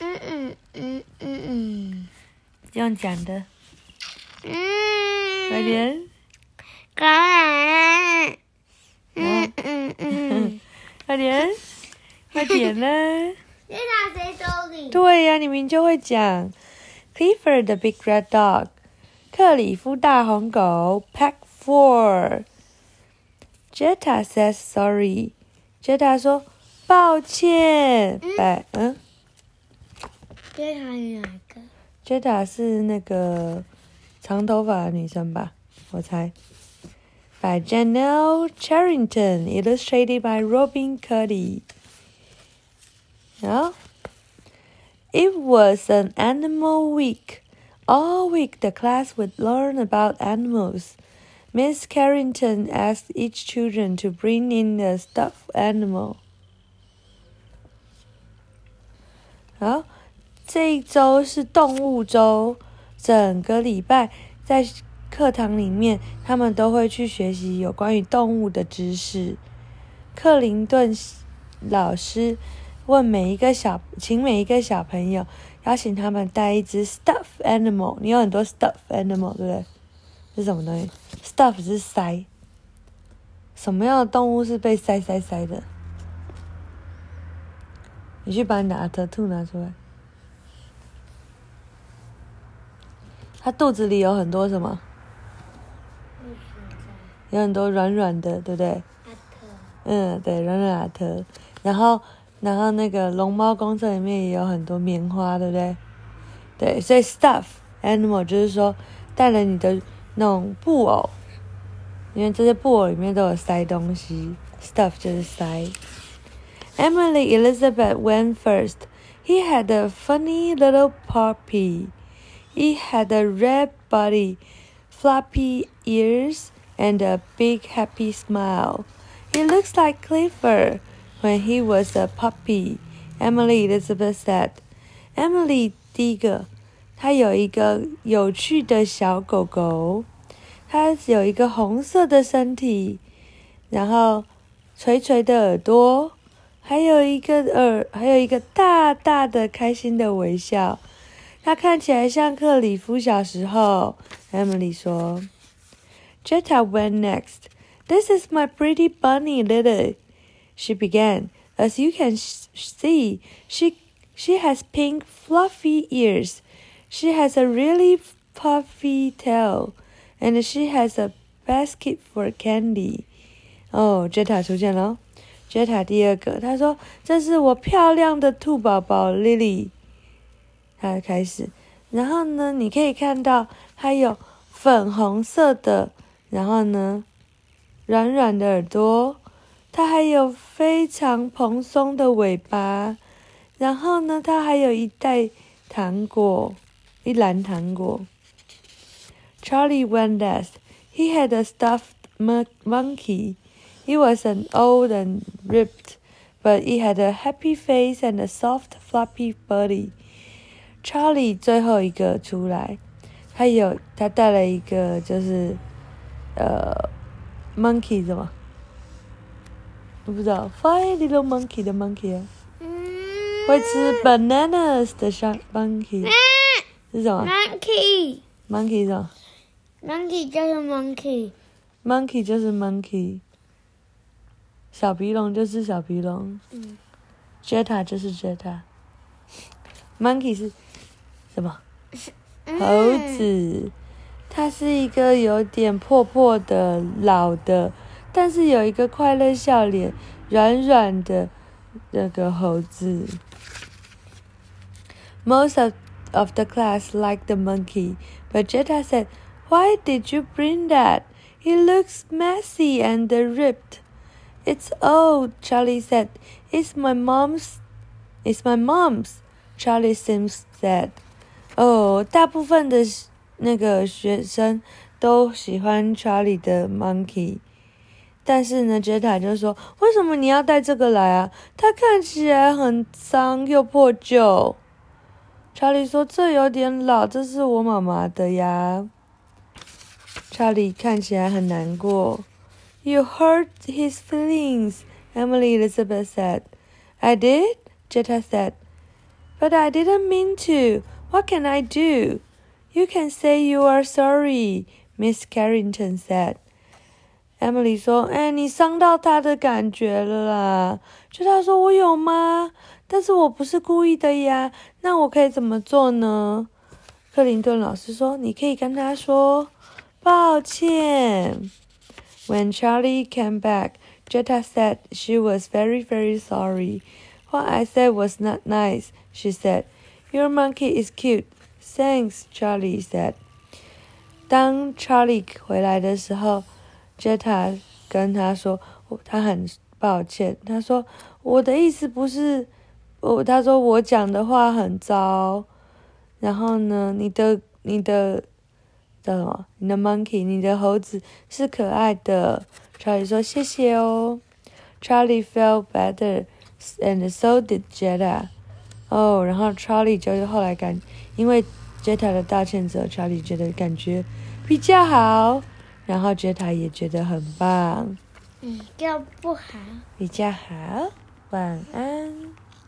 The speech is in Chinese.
嗯嗯嗯嗯嗯用讲的，嗯，快点。感恩。嗯嗯嗯，快点，快点呢！你拿谁手里？对呀、你明明就会讲。Clifford the big red dog，克里夫大红狗，Pack four。Jetta says sorry。Jetta 说抱歉。拜，嗯 这还有哪个？ ，Jetta 是那个长头发的女生吧？我猜。By Janelle Charrington, illustrated by Robin Cuddy. 然后 It was an animal week. All week the class would learn about animals. Miss Carrington asked each children to bring in a stuffed animal. 好， 这一周是动物周，整个礼拜在课堂里面，他们都会去学习有关于动物的知识。克林顿老师问每一个小，请每一个小朋友邀请他们带一只 stuff animal。你有很多 stuff animal，对不对？是什么东西？stuff 是塞。什么样的动物是被塞塞塞的？你去把你的阿特兔拿出来。它肚子里有很多什么？有很多软软的，对不对？阿特。嗯，对，软软阿特。然后，然后那个龙猫公厕里面也有很多棉花，对不对？对，所以 stuff animal 就是说带了你的那种布偶，因为这些布偶里面都有塞东西，stuff 就是塞。Emily Elizabeth went first. He had a funny little puppy. He had a red body, floppy ears, and a big happy smile. He looks like Clifford when he was a puppy, Emily Elizabeth said. Emily 第一个，她有一个有趣的小狗狗，它有一个红色的身体，然后垂垂的耳朵，还有一个耳，还有一个大大的开心的微笑。 它看起来像克里夫小时候。Emily 说。Jetta went next. This is my pretty bunny, Lily. She began. As you can sh- see, she she has pink fluffy ears. She has a really puffy tail, and she has a basket for candy. 哦，Jetta 出现了哦。Jetta 第二个，她说：“这是我漂亮的兔宝宝 Lily。” 它开始，然后呢，你可以看到它有粉红色的，然后呢，软软的耳朵，它还有非常蓬松的尾巴，然后呢，它还有一袋糖果，一篮糖果。Charlie went last. He had a stuffed monkey. He was an old and ripped, but he had a happy face and a soft, fluffy body. Charlie 最后一个出来，他有他带了一个就是呃 monkey 什么？我不知道，Fine little monkey 的 monkey 啊，嗯。会吃 bananas 的小 monkey 是什么 Monkey。？monkey 是什么 Monkey 就是 monkey。？monkey 就是 monkey，小鼻龙就是小鼻龙嗯。，Jetta 就是 Jetta，monkey 是什么？猴子，它是一个有点破破的、老的，但是有一个快乐笑脸、软软的那个猴子。Most of of the class liked the monkey, but Jetta said, "Why did you bring that? It looks messy and ripped." It's old, Charlie said. It's my mom's. It's my mom's. Charlie Sims said. 哦，大部分的那个学生都喜欢 Charlie 的 Monkey，但是呢，Jetta 就说：“为什么你要带这个来啊？它看起来很脏又破旧。” Charlie 说：“这有点老，这是我妈妈的呀。” Charlie 看起来很难过。You hurt his feelings, Emily Elizabeth said. I did, Jetta said. But I didn't mean to. What can I do? You can say you are sorry, Miss Carrington said. Emily 说：“哎，你伤到他的感觉了啦。”就他说：“我有吗？但是我不是故意的呀。那我可以怎么做呢？”克林顿老师说：“你可以跟他说抱歉。” When Charlie came back, Jetta said she was very, very sorry. What I said was not nice, she said. Your monkey is cute. Thanks, Charlie said. 当 Charlie 回来的时候，Jetta 跟他说，他很抱歉。他说：“我的意思不是，我他说我讲的话很糟。然后呢，你的你的叫什么？你的 monkey，你的猴子是可爱的。”Charlie 说：“谢谢哦。”Charlie felt better, and so did Jetta. 哦，然后 Charlie 就后来感，因为 Jetta 的道歉之后，Charlie 觉得感觉比较好，然后 Jetta 也觉得很棒，比较不好。比较好。晚安。